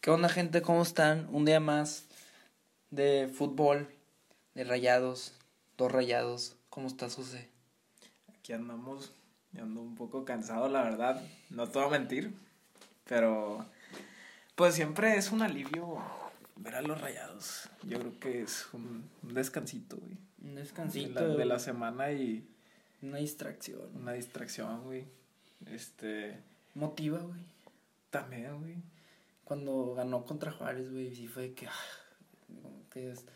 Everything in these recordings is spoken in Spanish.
¿Qué onda gente? ¿Cómo están? Un día más de fútbol, de rayados, dos rayados. ¿Cómo estás, José? Aquí andamos, yo ando un poco cansado, la verdad, no te voy a mentir, pero pues siempre es un alivio ver a los rayados. Yo creo que es un, un descansito, güey. Un De descansito. la, de la semana y Una distracción. una distracción, güey. Este, Motiva, güey. también, güey. Cuando ganó contra Juárez, güey, sí fue que... ah, que es-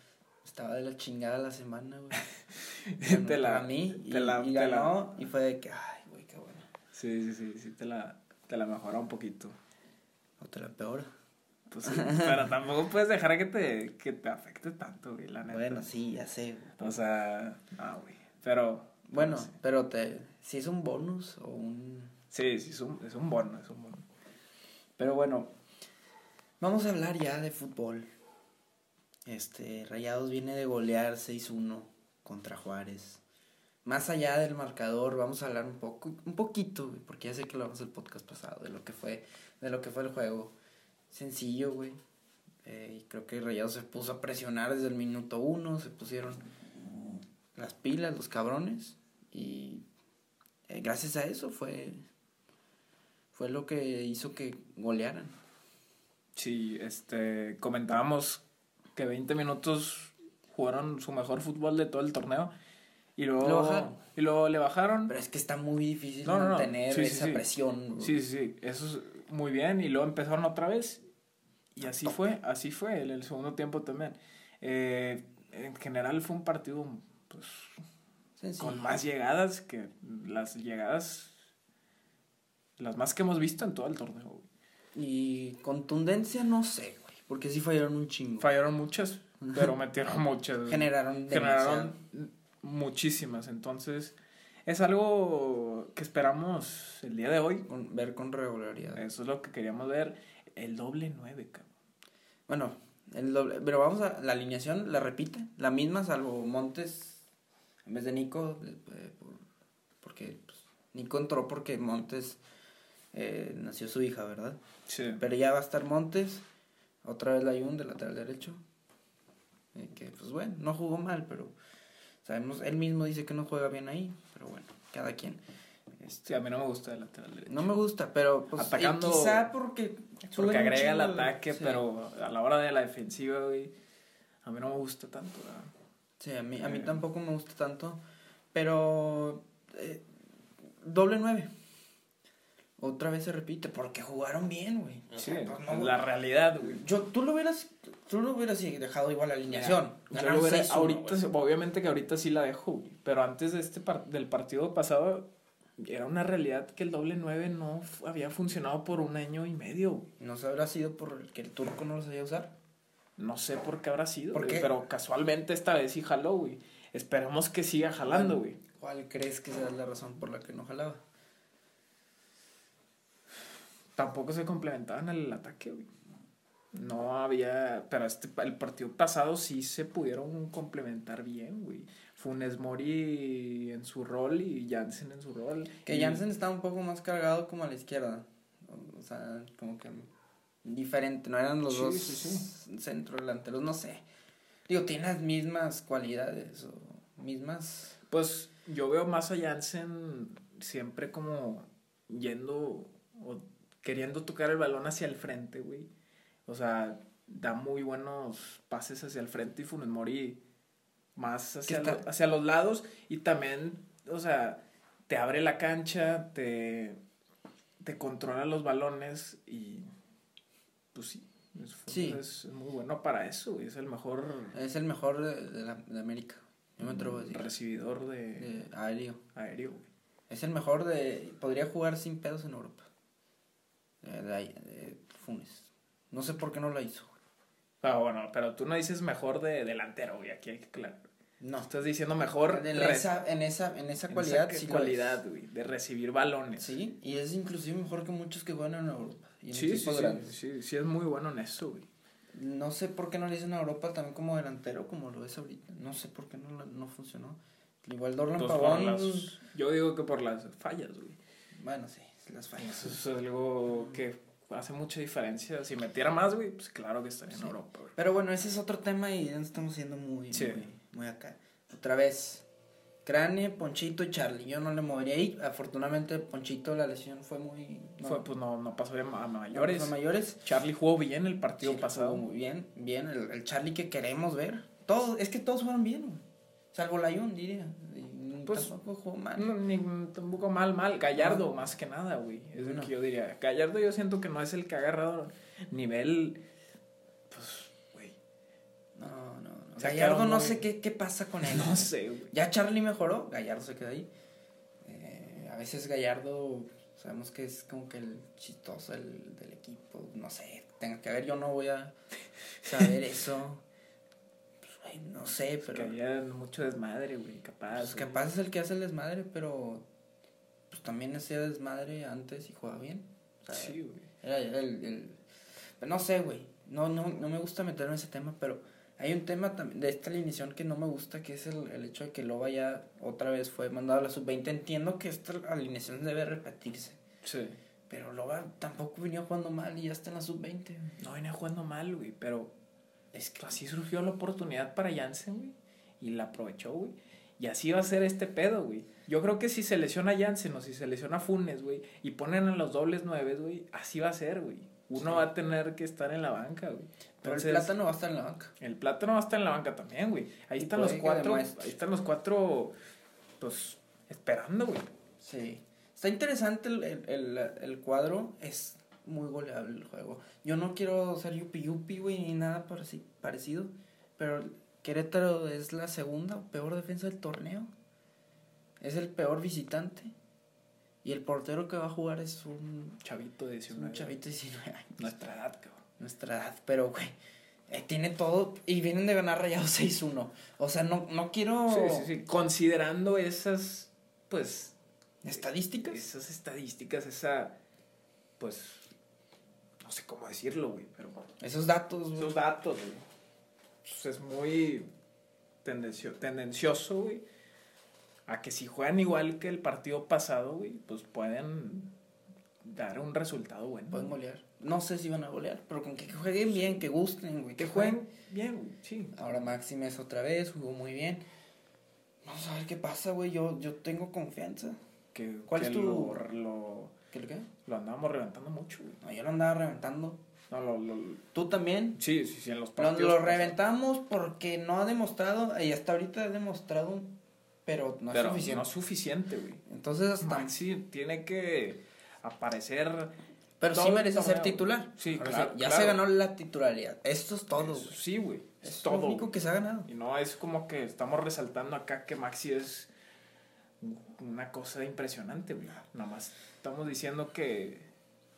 estaba de la chingada la semana, güey. Te la- para mí y, te la- y te la- ganó y fue de que, ay, güey, qué bueno. Sí, sí, sí, sí, te la, te la mejora un poquito. O te la peor. Pues sí, pero tampoco puedes dejar que te, que te afecte tanto, güey, la neta. Bueno, sí, ya sé. güey. O sea, no, güey. Pero. Bueno, sí. pero te... Si es un bonus o un... Sí, sí, es un, es un bono, es un bono. Pero bueno, vamos a hablar ya de fútbol. Este, Rayados viene de golear 6-1 contra Juárez. Más allá del marcador, vamos a hablar un poco, un poquito, porque ya sé que lo hablamos el podcast pasado, de lo que fue, de lo que fue el juego. Sencillo, güey. Eh, creo que Rayados se puso a presionar desde el minuto uno, se pusieron las pilas, los cabrones, y eh, gracias a eso fue, fue lo que hizo que golearan. Sí, este, comentábamos que 20 minutos jugaron su mejor fútbol de todo el torneo y luego, y luego le bajaron. Pero es que está muy difícil No, no, no. mantener Sí, esa sí. presión. Sí, sí, sí, eso es muy bien y luego empezaron otra vez y así fue, así fue el, el segundo tiempo también. Eh, en general fue un partido pues, Sencillo. con más llegadas que las llegadas, las más que hemos visto en todo el torneo. Y contundencia, no sé, güey. Porque sí fallaron un chingo. Fallaron muchas, pero metieron muchas. Generaron generaron demasiado. muchísimas. Entonces, es algo que esperamos el día de hoy. Con- ver con regularidad. Eso es lo que queríamos ver. El doble nueve, cabrón. Bueno, el doble. Pero vamos a. La alineación la repite. La misma, salvo Montes. En vez de Nico. eh, por- porque pues, Nico entró porque Montes. Eh, nació su hija, ¿verdad? Sí. Pero ya va a estar Montes. Otra vez la Ayun de lateral derecho. eh, que pues bueno, no jugó mal, pero sabemos, él mismo dice que no juega bien ahí. Pero bueno, cada quien. Este, Sí, a mí no me gusta el lateral derecho. no me gusta, pero pues, Atacando- eh, quizá porque. Porque agrega el ataque, sí. pero a la hora de la defensiva, güey, a mí no me gusta tanto. ¿verdad? Sí, a mí, a mí Eh. tampoco me gusta tanto. Pero. doble nueve. Otra vez se repite, porque jugaron bien, güey. O Sí, sea, pues, no, la realidad, güey. Yo, tú lo hubieras, tú lo hubieras dejado igual la alineación. Yo lo hubiera- 6-1, ahorita, obviamente que ahorita sí la dejo, güey, pero antes de este par- del partido pasado era una realidad que el doble nueve no fu- había funcionado por un año y medio. güey. ¿No se habrá sido por el que el turco no lo sabía usar? No sé por qué habrá sido, ¿Por güey, qué? pero casualmente esta vez sí jaló, güey. Esperemos que siga jalando, güey. ¿Cuál crees que sea la razón por la que no jalaba? Tampoco se complementaban el ataque, güey. No había, pero este el partido pasado sí se pudieron complementar bien, güey. Funes Mori en su rol y Jansen en su rol. Que Y- Jansen está un poco más cargado como a la izquierda. O sea, como que diferente. No eran los Sí, dos sí, centro delanteros, no sé. Digo, tiene las mismas cualidades o mismas. Pues yo veo más a Jansen siempre como yendo o queriendo tocar el balón hacia el frente, güey. O sea, da muy buenos pases hacia el frente y Funes Mori más hacia, lo- hacia los lados y también, o sea, te abre la cancha, te, te controla los balones y pues sí, es, Sí. es muy bueno para eso, güey. Es el mejor Es el mejor de, de la- de América. Yo me atrevo a decir. recibidor de, De aéreo. aéreo, güey. Es el mejor de. Podría jugar sin pedos en Europa. Eh, Funes. No sé por qué no la hizo. Ah, bueno, pero tú no dices mejor de delantero, güey, aquí hay que aclarar. No. Estás diciendo mejor En esa, en esa, en esa en cualidad esa sí cualidad, güey, de recibir es. balones. Sí, y es inclusive mejor que muchos que juegan en Europa. Y en sí, sí, sí, grandes. sí, sí, es muy bueno en eso, güey. No sé por qué no le dicen a Europa también como delantero, como lo es ahorita. No sé por qué no, no funcionó. Igual Dorlan Pues Pavón. las- yo digo que por las fallas, güey. Bueno, sí, las fallas. Eso es algo que hace mucha diferencia. Si metiera más, güey, pues claro que estaría en Europa, güey. Pero bueno, ese es otro tema y ya nos estamos siendo muy, Sí. muy, muy acá. Otra vez, Crane, Ponchito y Charlie. Yo no le movería ahí. Afortunadamente, Ponchito, la lesión fue muy. No, Fue, pues no, no pasó a no mayores. pasó a mayores. Charlie jugó bien el partido pasado. jugó muy bien, bien. El, el Charlie que queremos ver. Todos, es que todos jugaron bien, güey. Salvo Layun, diría. Pues, tampoco jugó mal. No, ni tampoco mal, mal. Gallardo, más que nada, güey. Es lo No. que yo diría. Gallardo yo siento que no es el que ha agarrado nivel. Pues, güey. No, no, no. Gallardo no sé qué, qué pasa con él. No sé, güey. Ya Charlie mejoró, Gallardo se queda ahí. Eh, a veces Gallardo, sabemos que es como que el chistoso del, del equipo. No sé, tenga que ver, yo no voy a saber eso. Pues, no sé, Que pero. había mucho desmadre, güey. Capaz. Pues güey. capaz es el que hace el desmadre, pero. Pues también hacía desmadre antes y jugaba bien. O sea, Sí, güey. Era, era el, el- pero no sé, güey. No, no, no me gusta meterme en ese tema, pero hay un tema también de esta alineación que no me gusta, que es el, el hecho de que Loba ya otra vez fue mandado a la sub-20. Entiendo que esta alineación debe repetirse, Sí. pero Loba tampoco venía jugando mal y ya está en la sub-20. No venía jugando mal, güey. Pero Es que así surgió la oportunidad para Jansen, güey. Y la aprovechó, güey. Y así va a ser este pedo, güey. Yo creo que si se lesiona Jansen o si se lesiona Funes, güey, y ponen a los dobles nueves, güey, así va a ser, güey. Uno Sí. va a tener que estar en la banca, güey. pero Entonces, el plátano va a estar en la banca. El plátano va a estar en la banca también, güey. Ahí Y están los cuatro, ahí están los cuatro, pues, esperando, güey. Sí. Está interesante el, el, el, el cuadro. Es muy goleable el juego. Yo no quiero ser yupi yupi, güey, ni nada pareci- parecido. Pero Querétaro es la segunda peor defensa del torneo. Es el peor visitante. Y el portero que va a jugar es un, Chavito de es 19 un chavito de 19 años. Nuestra edad, cabrón. Nuestra edad. Pero, güey, eh, tiene todo. Y vienen de ganar rayados 6-1. O sea, no, no quiero. Sí, sí, sí. Considerando esas, pues, Estadísticas. esas estadísticas, esa, pues, sé cómo decirlo, güey, pero Esos datos, güey. esos datos, güey, pues es muy tendencio- tendencioso, güey, a que si juegan igual que el partido pasado, güey, pues pueden dar un resultado bueno. Pueden golear. No sé si van a golear, pero con que jueguen bien, que gusten, güey. Que jueguen bien, güey, sí. Ahora Maximes otra vez, jugó muy bien. Vamos a ver qué pasa, güey. Yo, yo tengo confianza. Que, ¿Cuál que es tu- Lo, lo, ¿Qué le queda? lo andábamos reventando mucho, güey. No, yo lo andaba reventando. No, lo, lo, Tú también. sí, sí, sí, en los Lo, partidos. lo pasados. reventamos porque no ha demostrado, y hasta ahorita ha demostrado, pero no es suficiente. no es suficiente, güey. Entonces hasta... Maxi tiene que aparecer. pero sí merece ser titular. Sí, claro, Ya claro. se ganó la titularidad. Esto es todo, Eso güey. sí, güey. Es, Es todo. lo único que se ha ganado. Y no es como que estamos resaltando acá que Maxi es una cosa impresionante, güey. Nada más estamos diciendo que.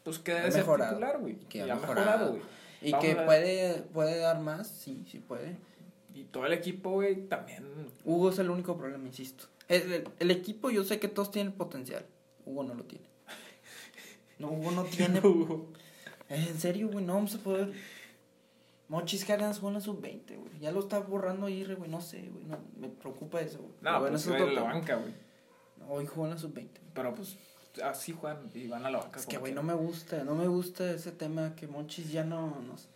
Pues que debe ser titular, güey. Que ha mejorado. güey. Y Vamos que puede, puede dar más, sí, sí puede. Y todo el equipo, güey, también. Hugo es el único problema, insisto. El, el- el equipo, yo sé que todos tienen potencial. Hugo no lo tiene. No, Hugo no tiene. Eh, en serio, güey, no vamos a poder. Mochis Cárdenas jugó en la sub-20, güey. Ya lo está borrando Irre, güey. No sé, güey. No, me preocupa eso, güey. Pero No, bueno, pues eso es la banca, güey. Hoy jugó en la sub-20. Pero pues así juegan y van a la banca. Es que, güey, no me gusta. No me gusta ese tema que Monchis ya no nos.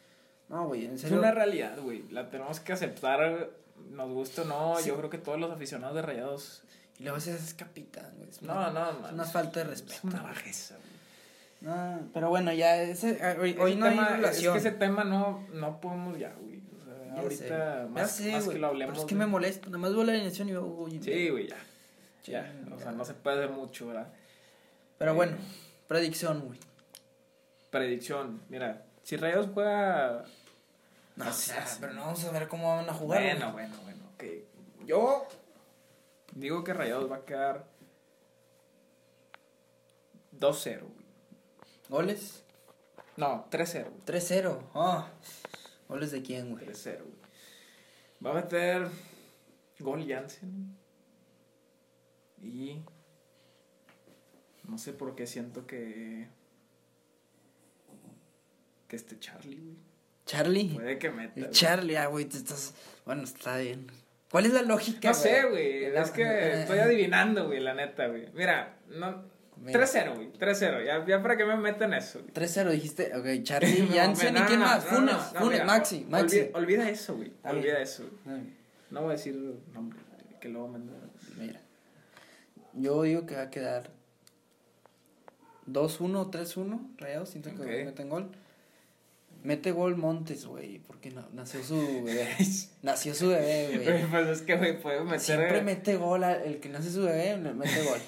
No, güey, en Es serio. una realidad, güey. La tenemos que aceptar, nos gusta o no. Sí. Yo creo que todos los aficionados de Rayados. Y luego ese es capitán, güey. Es No, una- no, Es man. una falta de Es respeto. una güey. bajeza, güey. No, pero bueno, ya ese, ah, hoy, hoy Ese no tema- hay relación. Es que ese tema no, no podemos ya, güey. O sea, Ya ahorita sé. Más, sé, más güey, que lo hablemos. Pero es que güey. me molesta. Nada más veo la alineación y uy, Sí, güey, ya. Ya. O sea, no se puede hacer mucho, ¿verdad? Pero Eh, bueno, predicción, güey. Predicción. Mira, si Rayados juega. No, o sea, sé. pero no vamos a ver cómo van a jugar. Bueno, bueno, bueno. ok. Yo digo que Rayados va a quedar 2-0, güey. ¿Goles? No, 3-0. güey. 3-0. Ah, ¿Goles de quién, güey? 3-0, güey. Va a meter gol Jansen. Y no sé por qué siento que que este Charlie, güey. Charlie. Puede que meta. El. Charlie, ah, güey, te estás. Bueno, está bien. ¿Cuál es la lógica? No sé, güey. Es que eh, estoy adivinando, güey, la neta, güey. Mira, no Mira. 3-0, güey. 3-0. Ya, ya para qué me meten eso. güey. 3-0 dijiste. Ok, Charlie, No, Jansen no, y quién no, más. Funes, Funes, mira, Maxi, Maxi. Olvida, olvida eso, güey. Olvida eso. güey. No voy a decir nombre, que luego me. Yo digo que va a quedar 2-1 o 3-1. Rayados, siento Ok. que meten gol. Mete gol Montes, güey, porque na- nació su bebé. nació su bebé, Güey. Pues es que, güey, puede meter. Siempre mete gol, a- el que nace su bebé, mete gol.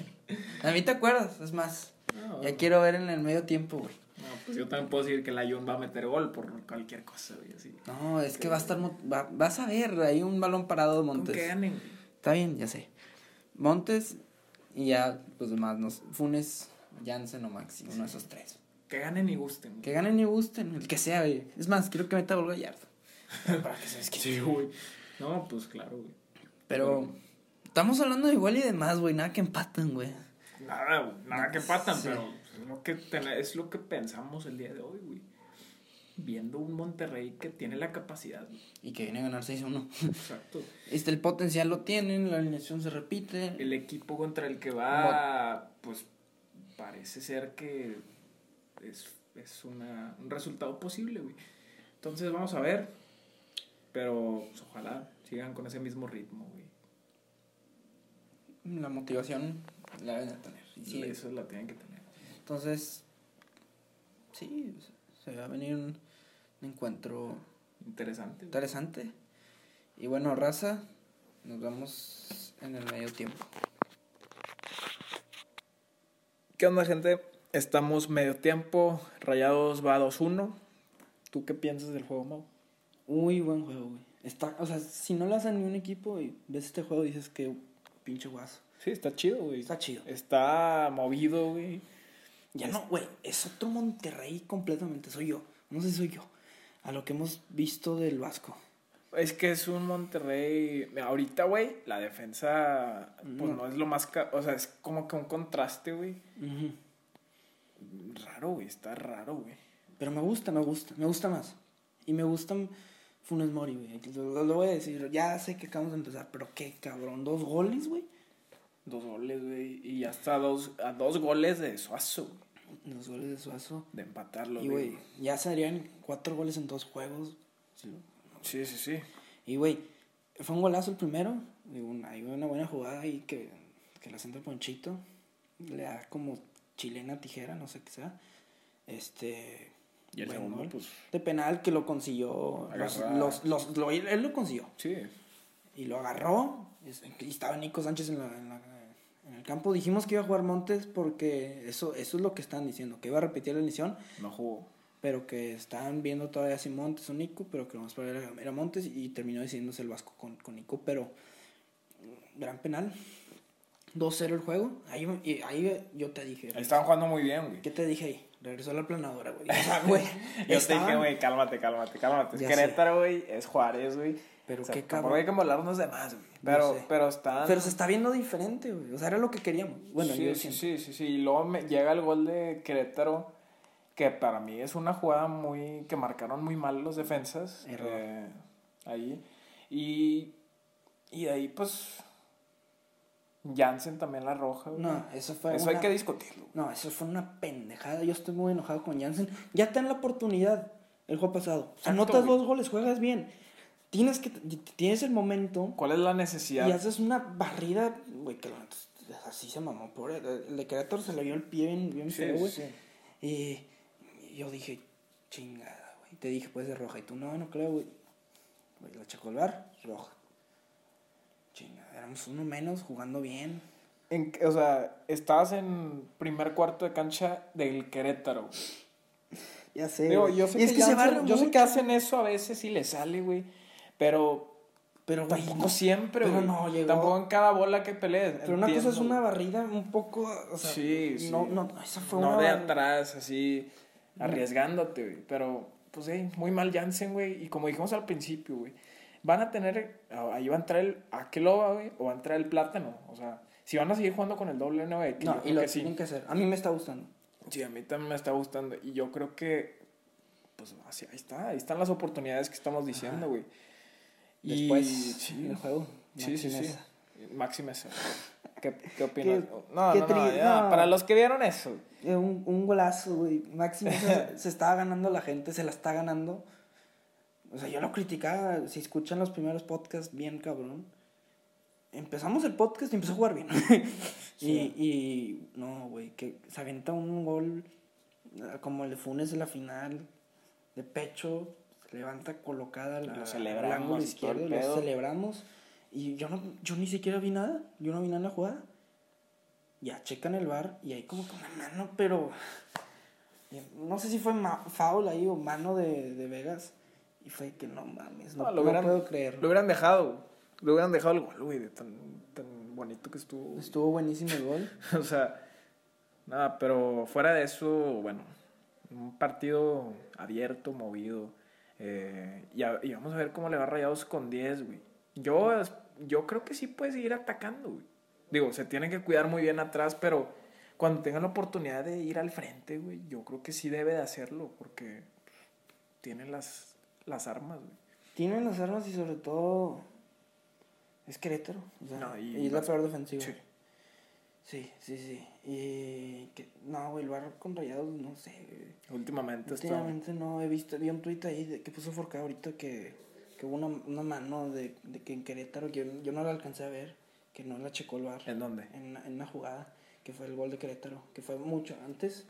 A mí te acuerdas, es más. No, Ya quiero ver en el medio tiempo, güey. no, pues yo también puedo decir que la Jun va a meter gol por cualquier cosa, güey, así. No, es que va a estar. mo- va- vas a ver, hay un balón parado de Montes. que ganen. Está bien, ya sé. Montes y ya los demás, nos, Funes, Jansen o Maxi, uno de esos tres. Que ganen y gusten. güey. Que ganen y gusten, el que sea, güey. Es más, quiero que meta gol Gallardo. Para que se desquite. Sí, güey. No, pues claro, güey. Pero estamos hablando de igual y demás, güey. Nada que empatan, güey. Nada, güey. Nada que patan, Sí. pero es lo, que es lo que pensamos el día de hoy, güey. Viendo un Monterrey que tiene la capacidad. Y que viene a ganar 6-1. Exacto. Este, el potencial lo tienen, la alineación se repite. El equipo contra el que va, pues parece ser que es, es una, un resultado posible, güey. Entonces vamos a ver. Pero pues, ojalá sigan con ese mismo ritmo, güey. La motivación la deben de tener. Sí, eso la tienen que tener. Entonces, sí, se va a venir un encuentro Interesante. interesante. Y bueno, raza, nos vemos en el medio tiempo. ¿Qué onda, gente? Estamos medio tiempo. Rayados va 2-1. ¿Tú qué piensas del juego, Mau? Muy buen juego, güey. Está, o sea, si no le hacen ni un equipo y ves este juego dices que pinche guaso. Sí, está chido, güey. Está chido. Está movido, güey. Ya no, güey, es otro Monterrey completamente, soy yo. No sé si soy yo. A lo que hemos visto del Vasco. Es que es un Monterrey. Ahorita, güey, la defensa, pues No. no, es lo más. ca- O sea, es como que un contraste, güey. Raro, güey. Está raro, güey. Pero me gusta, me gusta, me gusta más. Y me gustan Funes Mori, güey. Lo, lo voy a decir, ya sé que acabamos de empezar, pero qué cabrón, dos goles, güey. Dos goles, güey. Y ya está a dos, a dos goles de Suazo, güey. Dos goles de Suazo. De empatarlo, Y, güey, ya serían cuatro goles en dos juegos. Sí, Sí, sí, sí. Y, güey, fue un golazo el primero. Una- Hay una buena jugada ahí que, que la centra Ponchito. Le da como chilena tijera, no sé qué sea. Este. Y el buen segundo, gol. pues. De penal que lo consiguió. Los, los, los- lo- él lo consiguió. Sí. Y lo agarró. Y estaba Nico Sánchez en, la, en, la- en el campo. Dijimos que iba a jugar Montes porque eso, eso es lo que están diciendo. Que iba a repetir la lesión. No jugó. Pero que estaban viendo todavía si Montes o Nico. Pero que lo más probable era, Montes. Y terminó decidiéndose el Vasco con, con Nico. Pero gran penal. 2-0 el juego. Ahí, y ahí yo te dije. Ahí estaban jugando muy bien, güey. ¿Qué te dije ahí? Regresó a la planadora, güey. O sea, güey. Yo te dije, güey, cálmate, cálmate, cálmate. Es Querétaro, güey, es Juárez, güey. Pero O sea, qué cabrón. hay que molarnos de más, güey. Pero, sé. pero están... Pero se está viendo diferente, güey. O sea, era lo que queríamos. Bueno, sí, yo sí, sí, sí, sí. Y luego me llega el gol de Querétaro, que para mí es una jugada muy... que marcaron muy mal los defensas. Error. eh, ahí. Y, y de ahí, pues... Jansen también la roja, güey. No, eso fue. Eso una- hay que discutirlo. No, eso fue una pendejada. Yo estoy muy enojado con Jansen. Ya te dan la oportunidad el juego pasado. Exacto, Anotas güey. dos goles, juegas bien. Tienes que tienes el momento ¿Cuál es la necesidad? y haces una barrida, güey, que la- así se mamó. Pobre, el de Querétaro se le vio el pie bien, bien Sí, feo, güey. sí. Y yo dije, chingada, güey. Te dije, puede ser roja. Y tú, no, no creo, güey. Güey, la checó el bar, roja. Chingada, éramos uno menos, jugando bien. En- o sea, estabas en primer cuarto de cancha del Querétaro. Ya sé. Digo, yo sé, Y es que, se barre yo sé que hacen eso a veces y le sale, güey. Pero Pero, güey, tampoco no. siempre, Pero güey. no, llegó- Tampoco en cada bola que pelees. Pero una cosa es entiendo, una barrida un poco, o sea, Sí, sí. no, no, esa fue No una de bar- atrás, así, arriesgándote, güey. Pero, pues, sí, muy mal Jansen, güey. Y como dijimos al principio, güey, van a tener, ahí va a entrar el Akeloba, güey, o va a entrar el Plátano. O sea, si van a seguir jugando con el doble 9, que No, y lo que sí. tienen que hacer. A mí me está gustando. Sí, a mí también me está gustando. Y yo creo que, pues, así, ahí está. Ahí están las oportunidades que estamos diciendo, güey. Y Después sí, del juego. Sí, sí, sí. Mesa. ¿Qué, qué opinas? Qué- no, qué no, no, tri- ya, no. Para los que vieron eso. Eh, Un, un golazo, güey. Máximo se, se estaba ganando la gente, se la está ganando. O sea, yo lo criticaba. Si escuchan los primeros podcasts, bien cabrón. Empezamos el podcast y empezó a jugar bien. y, y no, güey, que se avienta un gol como el de Funes en la final, de pecho, levanta colocada la, Lo celebramos ángulo el izquierdo, lo celebramos. Y yo, no, yo ni siquiera vi nada, yo no vi nada en la jugada. Ya checan el bar y hay como que una mano, pero no sé si fue foul ahí o mano de, de Vegas. Y fue que no mames, no, No, lo no hubieran- puedo creer. Lo hubieran dejado. Lo hubieran dejado el gol, güey, de tan, tan bonito que estuvo. Estuvo buenísimo el gol. o sea, nada, pero fuera de eso, bueno, un partido abierto, movido. Eh, y, a- y vamos a ver cómo le va Rayados con 10, güey. Yo, yo creo que sí puede seguir atacando, güey. Digo, se tiene que cuidar muy bien atrás, pero cuando tenga la oportunidad de ir al frente, güey, yo creo que sí debe de hacerlo, porque tiene las, las armas, güey. Tienen las armas y sobre todo es Querétaro. O sea, No, y y, es la peor defensiva. Sí. Sí, sí, sí. Y que, no, güey, el bar con rayados, no sé. güey. Últimamente está... Últimamente no he visto, vi un tuit ahí de, que puso Forcada ahorita que, que hubo una, una mano de, de que en Querétaro, que yo, yo no la alcancé a ver, que no la checó el bar. ¿En dónde? En, una- en una jugada, que fue el gol de Querétaro, que fue mucho antes.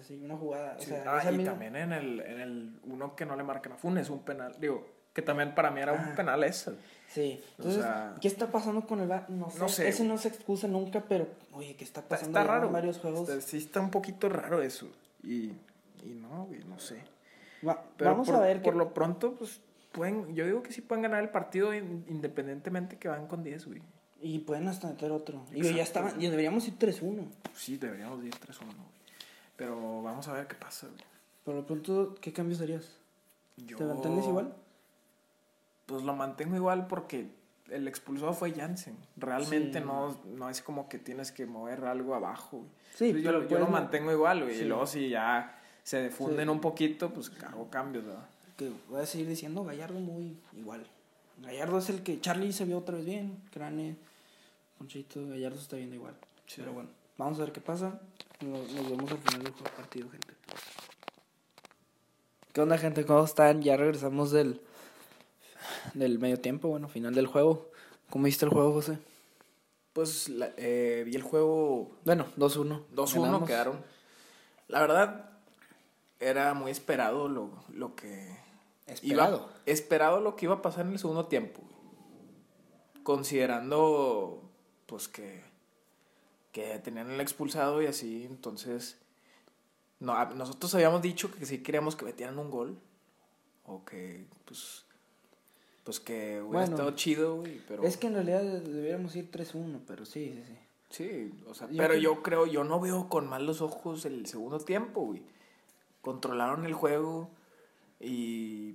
Así, una jugada. Sí. O sea, ah, y misma- también en el, en el uno que no le marcan a Funes, un penal. Digo, que también para mí era un Ah. penal ese. Sí, O entonces, sea- ¿qué está pasando con el VAR? No sé, No sé, ese no se excusa nunca, pero, oye, ¿qué está pasando está ya en raro. varios juegos? Está- sí está un poquito raro eso. Y, y no, güey, no sé. Va- Pero vamos por, a ver por lo pronto, pues, pueden, yo digo que sí pueden ganar el partido in- independientemente que van con 10, güey. Y pueden hasta meter otro. Y ya estaban, y deberíamos ir 3-1. Sí, deberíamos ir 3-1, güey. Pero vamos a ver qué pasa, güey. Por lo pronto, ¿qué cambios harías? Yo, ¿Te mantienes igual? Pues lo mantengo igual porque el expulsado fue Jansen. Realmente Sí. no, no es como que tienes que mover algo abajo, güey. Sí, Entonces, yo, pero lo- yo mantengo igual, güey. Sí. Y luego si ya se defunden Sí. un poquito, pues hago cambios, ¿verdad? Que voy a seguir diciendo Gallardo muy igual. Gallardo es el que Charlie se vio otra vez bien. Crane, Ponchito, Gallardo se está viendo igual. Pero bueno, vamos a ver qué pasa. Nos, nos vemos al final del partido, gente. ¿Qué onda, gente? ¿Cómo están? Ya regresamos del, del medio tiempo, bueno, final del juego. ¿Cómo viste el juego, José? Pues la- eh, vi el juego Bueno, 2-1. 2-1 Ganamos. quedaron. La verdad, era muy esperado lo, lo que... Esperado. Iba, esperado lo que iba a pasar en el segundo tiempo. Considerando, pues, que, que tenían el expulsado y así, entonces... No, nosotros habíamos dicho que sí queríamos que metieran un gol. O que, pues... Pues que hubiera Bueno, estado chido, güey, pero... Es que en realidad deberíamos ir 3-1, pero sí, sí, sí. Sí, o sea, Yo pero yo creo, yo no veo con malos ojos el segundo tiempo, güey. Controlaron el juego y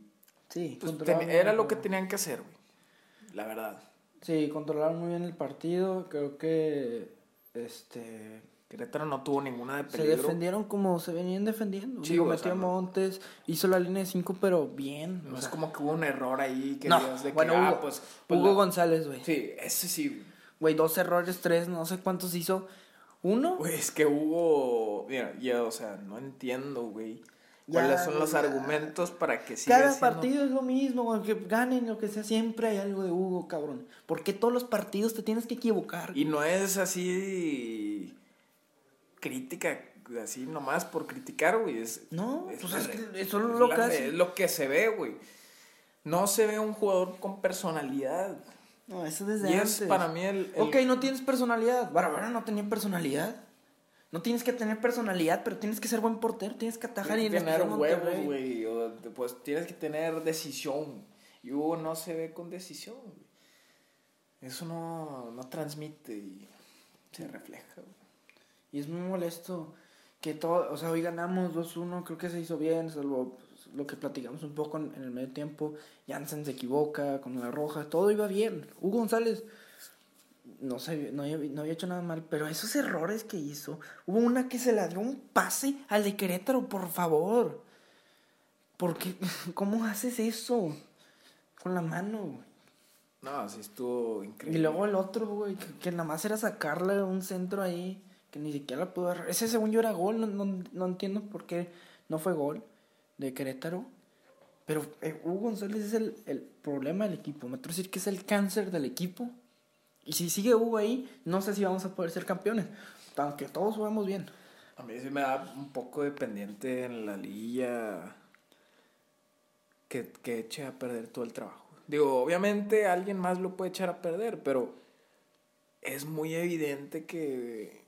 Sí, pues, ten- era lo que tenían que hacer, güey. La verdad. Sí, controlaron muy bien el partido. Creo que este Querétaro no tuvo ninguna de se defendieron como se venían defendiendo. Sí, Digo, metió sea, Montes, hizo la línea de 5, pero bien. No o es como que hubo un error ahí que No, de que, bueno, ah, Hugo, pues, pues Hugo la- González, güey. Sí, ese sí. güey. Dos errores, tres, no sé cuántos hizo. Uno, Güey, es que Hugo, mira, ya, o sea, no entiendo, güey. ¿Cuáles son los ya. argumentos para que siga cada siendo- partido es lo mismo, aunque ganen lo que sea, siempre hay algo de Hugo, cabrón. ¿Por qué todos los partidos te tienes que equivocar? Y no es así crítica, así nomás por criticar, güey. Es, No, es pues es que eso es lo que hace. es lo que se ve, güey. No se ve un jugador con personalidad. No, eso desde Y antes. es para mí el... el- Ok, no tienes personalidad. Bárbara no tenía personalidad. No tienes que tener personalidad, pero tienes que ser buen portero, tienes que atajar y tienes en que tener huevos, güey. Pues tienes que tener decisión. Y Hugo no se ve con decisión, güey. Eso no, no transmite y se refleja, güey. Y es muy molesto que todo, o sea, hoy ganamos 2-1, creo que se hizo bien, salvo pues, lo que platicamos un poco en, en el medio tiempo. Jansen se equivoca con la roja, todo iba bien. Hugo González no, se, no, había, no había hecho nada mal, pero esos errores que hizo, hubo una que se la dio un pase al de Querétaro, por favor. ¿Por qué? ¿Cómo haces eso? Con la mano, güey. No, sí estuvo increíble. Y luego el otro, güey, que, que nada más era sacarle un centro ahí, que ni siquiera la pudo agarrar. Ese según yo era gol, no, no, no entiendo por qué no fue gol de Querétaro. Pero eh, Hugo González es el, el problema del equipo. Me atrevo a decir que es el cáncer del equipo. Y si sigue Hugo ahí, no sé si vamos a poder ser campeones. Aunque todos jugamos bien. A mí sí me da un poco de pendiente en la liguilla que, que eche a perder todo el trabajo. Digo, obviamente alguien más lo puede echar a perder, pero es muy evidente que,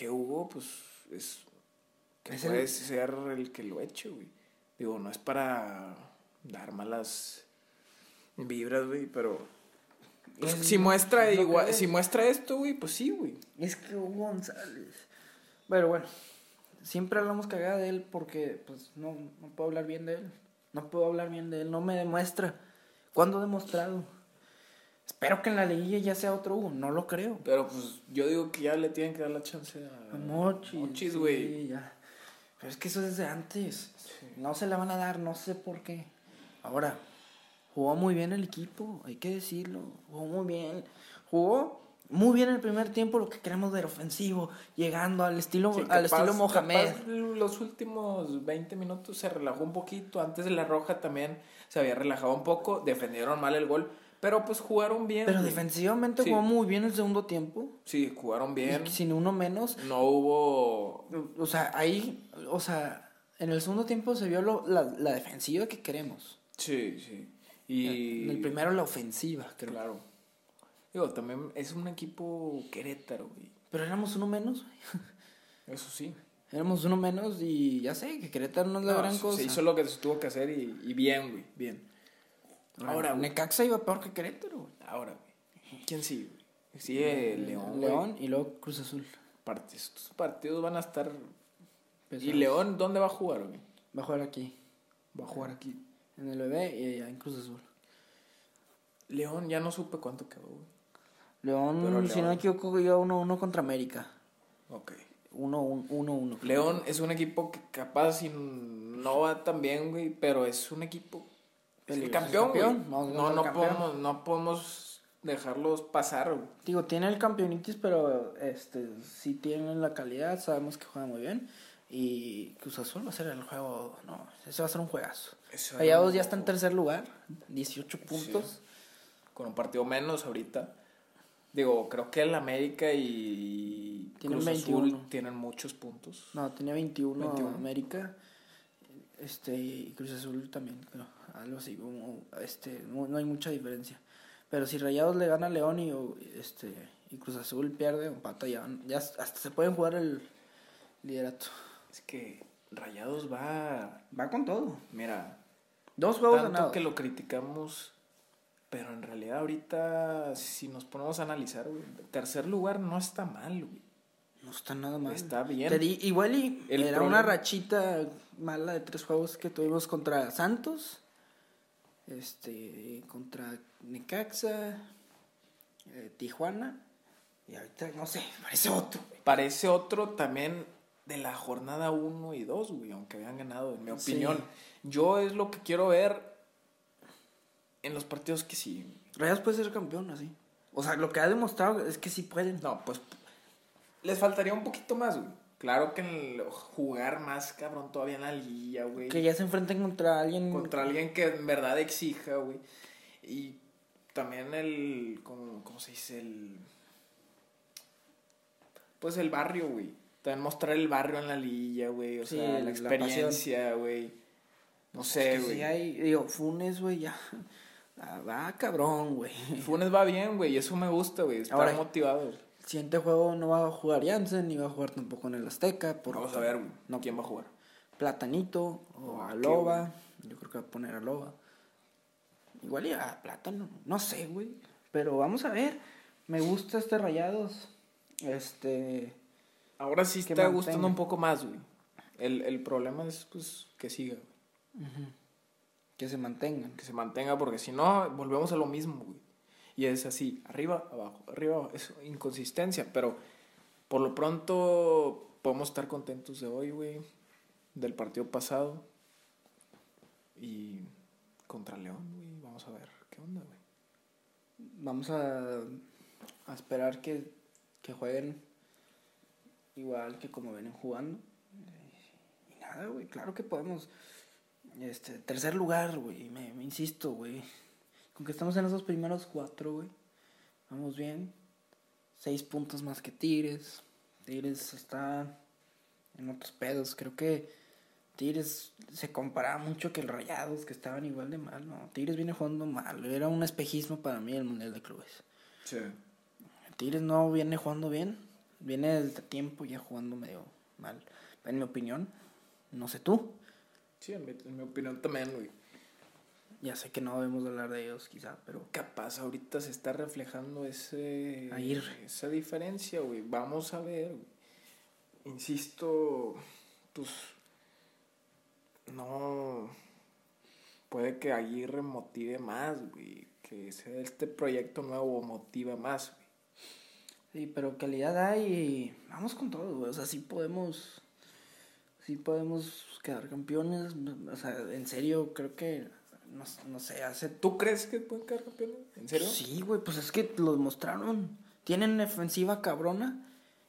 que Hugo, pues, es, que Es el- puede ser el que lo eche, güey. Digo, no es para dar malas vibras, güey, pero... pues, Es- si muestra igual, si muestra esto, güey, pues sí, güey. Es que Hugo González. Pero bueno, siempre hablamos cagada de él porque pues no, no puedo hablar bien de él. No puedo hablar bien de él, no me demuestra. ¿Cuándo ha demostrado? Espero que en la liguilla ya sea otro Hugo, no lo creo. Pero pues yo digo que ya le tienen que dar la chance a A Mochis. Mochis, sí, güey. ya. Pero es que eso es desde antes. No se la van a dar, no sé por qué. Ahora, jugó muy bien el equipo, hay que decirlo. Jugó muy bien. Jugó muy bien el primer tiempo, lo que queremos ver, ofensivo, llegando al estilo, Sí, al capaz- estilo Mohamed. capaz los últimos 20 minutos se relajó un poquito. Antes de la roja también se había relajado un poco. Defendieron mal el gol. Pero pues jugaron bien. Pero güey. defensivamente Sí. jugó muy bien el segundo tiempo. Sí, jugaron bien. y Sin uno menos. No hubo. O sea, ahí, o sea, en el segundo tiempo se vio lo- la, la defensiva que queremos. Sí, sí. Y. En el primero la ofensiva, creo. Claro. Digo, también es un equipo Querétaro, güey. Pero éramos uno menos. Eso sí. Éramos uno menos y ya sé que Querétaro no es la No, gran cosa. Se hizo lo que se tuvo que hacer y, y bien, güey. Bien. Ahora, güey. Necaxa iba peor que Querétaro. güey. Ahora, güey. ¿Quién sigue? güey? Sigue León. güey. León y luego Cruz Azul. Part- Estos partidos van a estar. ¿Y. León dónde va a jugar, güey? Va a jugar aquí, Va a jugar aquí. en el bebé y allá en Cruz Azul. León ya no supe cuánto quedó, güey. León, Pero si no me León- equivoco, iba 1-1 contra América. Ok. 1-1. León es un equipo que capaz si no va tan bien, güey, pero es un equipo. El campeón, güey. Campeón, No, ser no campeón. podemos, no podemos dejarlos pasar, güey. Digo, tiene el campeonitis, pero este sí tienen la calidad, sabemos que juega muy bien. Y Cruz Azul va a ser el juego, no, ese va a ser un juegazo. Rayados no- ya está en tercer lugar, 18 puntos. Con un partido menos ahorita. Digo, creo que el América y Tienen Cruz 21. Azul tienen muchos puntos. No, tenía 21, 21. América. Este, y Cruz Azul también, creo. Algo así, como, este, no, no hay mucha diferencia. Pero si Rayados le gana a León y, este, y Cruz Azul pierde o empata, ya, ya hasta se pueden jugar el liderato. Es que Rayados va. Va con todo. Mira, Dos juegos tanto ganados. que lo criticamos, pero en realidad ahorita, si nos ponemos a analizar, güey, tercer lugar no está mal, güey. No está nada mal. Está bien. Te di- igual y El era problema- una rachita mala de tres juegos que tuvimos contra Santos, este, contra Necaxa, eh, Tijuana, y ahorita no sé, parece otro. Parece otro también de la jornada 1 y 2, güey, aunque habían ganado, en mi Sí. opinión. Yo es lo que quiero ver en los partidos que sí. Rayas puede ser campeón así. O sea, lo que ha demostrado es que sí pueden. No, pues les faltaría un poquito más, güey. Claro que en el- jugar más cabrón todavía en la liguilla, güey. Que ya se enfrenten contra alguien. Contra alguien que en verdad exija, güey. Y también el. ¿Cómo, cómo se dice? El. Pues el barrio, güey. También mostrar el barrio en la liguilla, güey. O Sí, sea, la experiencia, güey. No sé, güey. sí hay, digo, Funes, güey, ya. Ah, Va cabrón, güey. Funes va bien, güey. Eso me gusta, güey. Está Ahora- motivado. güey. El siguiente juego no va a jugar Jansen, ni va a jugar tampoco en el Azteca. Porque Vamos a ver. No, ¿Quién va a jugar? Platanito o O a a qué, Loba. Yo creo que va a poner a Loba. Igual y a Plátano. No sé, güey. Pero vamos a ver. Me gusta este Rayados. Este. Ahora sí está mantenga. gustando un poco más, güey. El, el problema es, pues, que siga, güey. Que se mantengan. que se mantenga, porque si no, volvemos a lo mismo, güey. Y es así, arriba, abajo, arriba, abajo. Es inconsistencia, pero por lo pronto podemos estar contentos de hoy, güey. Del partido pasado. Y contra León, güey. Vamos a ver qué onda, güey. vamos a, a esperar que, que jueguen igual que como vienen jugando. Y nada, güey, claro que podemos. Este, tercer lugar, güey, me, me insisto, güey. Con que estamos en esos primeros cuatro, güey. Vamos bien. Seis puntos más que Tigres. Tigres está en otros pedos. Creo que Tigres se comparaba mucho que el Rayados, que estaban igual de mal, ¿no? Tigres viene jugando mal. Era un espejismo para mí el Mundial de Clubes. Sí. Tigres no viene jugando bien. Viene desde tiempo ya jugando medio mal. En mi opinión. No sé tú. Sí, en mi, en mi opinión también, güey. Ya sé que no debemos hablar de ellos, quizá, pero. Capaz ahorita se está reflejando ese, Ahí. esa diferencia, güey. Vamos a ver, güey. Insisto, pues no puede que Aguirre motive más, güey. Que sea este proyecto nuevo motive más, güey. Sí, pero calidad hay y vamos con todo, güey. O sea, sí podemos. Sí podemos quedar campeones. O sea, en serio, creo que. No, no sé, hace. ¿Tú crees que pueden quedar campeones? ¿En serio? Sí, güey, pues es que lo demostraron. Tienen defensiva cabrona.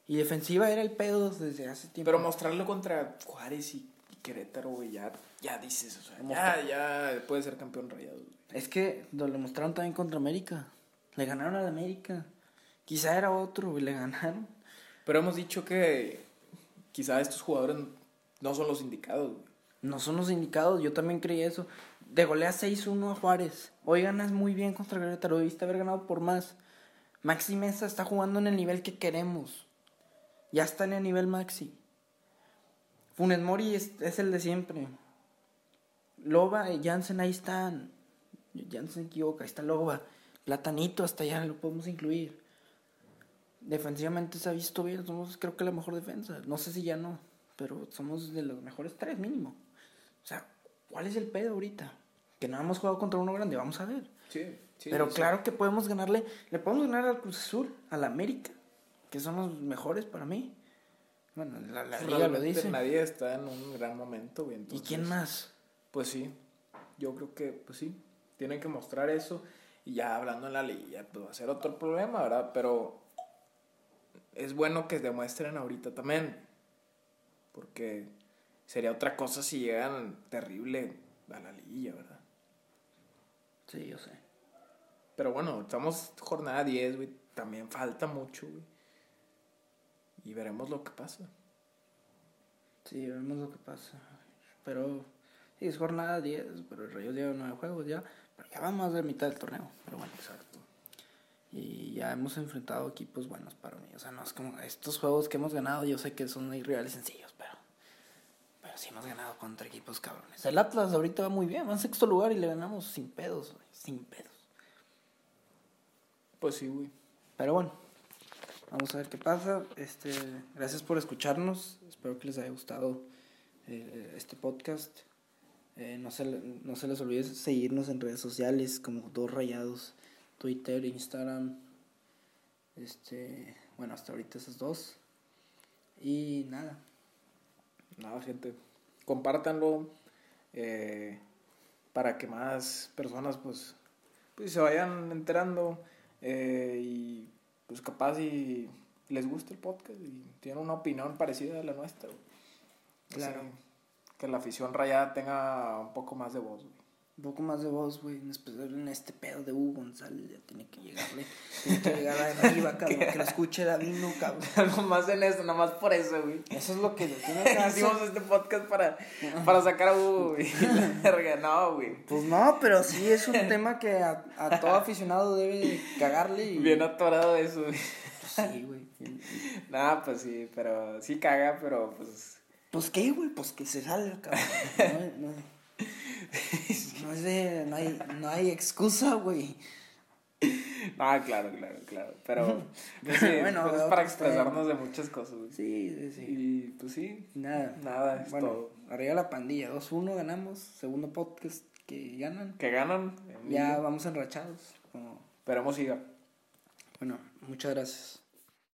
Y defensiva era el pedo desde hace tiempo. Pero mostrarlo contra Juárez y, y Querétaro, güey, ya, ya dices, o sea, ya, ya puede ser campeón rayado. Es que lo demostraron también contra América. Le ganaron a la América. Quizá era otro, güey, le ganaron. Pero hemos dicho que quizá estos jugadores no son los indicados, güey. No son los indicados, yo también creí eso. De golea 6-1 a Juárez. Hoy ganas muy bien contra Querétaro. Debiste haber ganado por más. Maxi Mesa está jugando en el nivel que queremos. Ya está en el nivel Maxi. Funes Mori es, el de siempre. Loba y Jansen ahí están. Jansen se equivoca, ahí está Loba. Platanito hasta allá lo podemos incluir. Defensivamente se ha visto bien, somos creo que la mejor defensa. No sé si ya no, pero somos de los mejores tres mínimo. O sea, ¿cuál es el pedo ahorita? Que no hemos jugado contra uno grande, vamos a ver. Sí, sí. pero sí. claro que podemos ganarle, le podemos ganar al Cruz Azul, al América, que son los mejores para mí. Bueno, la, la liga lo dice. Nadie está en un gran momento, güey. ¿Y quién más? Pues sí, yo creo que, pues sí, tienen que mostrar eso. Y ya hablando en la liga, pues va a ser otro problema, ¿verdad? Pero es bueno que demuestren ahorita también. Porque sería otra cosa si llegan terrible a la liguilla, ¿verdad? Sí, yo sé. Pero bueno, estamos jornada 10, güey. También falta mucho, güey. Y veremos lo que pasa. Sí, vemos lo que pasa. Pero, sí, es jornada 10, pero el Rayos lleva 9 juegos ya. Pero ya vamos más de mitad del torneo. Pero bueno, Exacto. Y ya hemos enfrentado equipos buenos para mí. O sea, no es como estos juegos que hemos ganado, yo sé que son irreales sencillos, pero. Sí hemos ganado contra equipos cabrones. El Atlas ahorita va muy bien, va en sexto lugar y le ganamos sin pedos, güey. Sin pedos. Pues sí, güey. Pero bueno, vamos a ver qué pasa. Este, gracias por escucharnos. Espero que les haya gustado eh, este podcast. Eh, no, se, no se les olvide seguirnos en redes sociales como Dos Rayados, Twitter, Instagram. Este, bueno, hasta ahorita esas dos. Y nada, Nada, gente. Compártanlo eh, para que más personas pues, pues se vayan enterando eh, y pues capaz y les guste el podcast y tienen una opinión parecida a la nuestra. güey. Claro. Así, que la afición rayada tenga un poco más de voz. güey. Un poco más de voz, güey. En especial en este pedo de Hugo González. Ya tiene que llegarle. Tiene que llegar arriba, cabrón. Que lo escuche Davino, cabrón. Nomás en eso, nomás por eso, güey. Eso es lo que lo tiene que hacer. Hicimos este podcast para, para sacar a Hugo, güey. No, güey. Pues no, pero sí es un tema que a, a todo aficionado debe de cagarle y... Bien atorado de eso, güey. Sí, güey. Nada, pues sí, pero sí caga, pero pues. Pues qué, güey, pues que se salga, cabrón. No, no, no es de... No hay, no hay excusa, güey. Ah, claro, claro, claro. Pero. Pues sí, Bueno, pues es para expresarnos de muchas cosas, güey. Sí, sí, sí. Y pues sí, Nada. nada, es Bueno, todo. arriba la pandilla. 2-1 ganamos. Segundo podcast que ganan. Que ganan. Ya vamos enrachados. Como... Esperemos siga. Bueno, muchas gracias.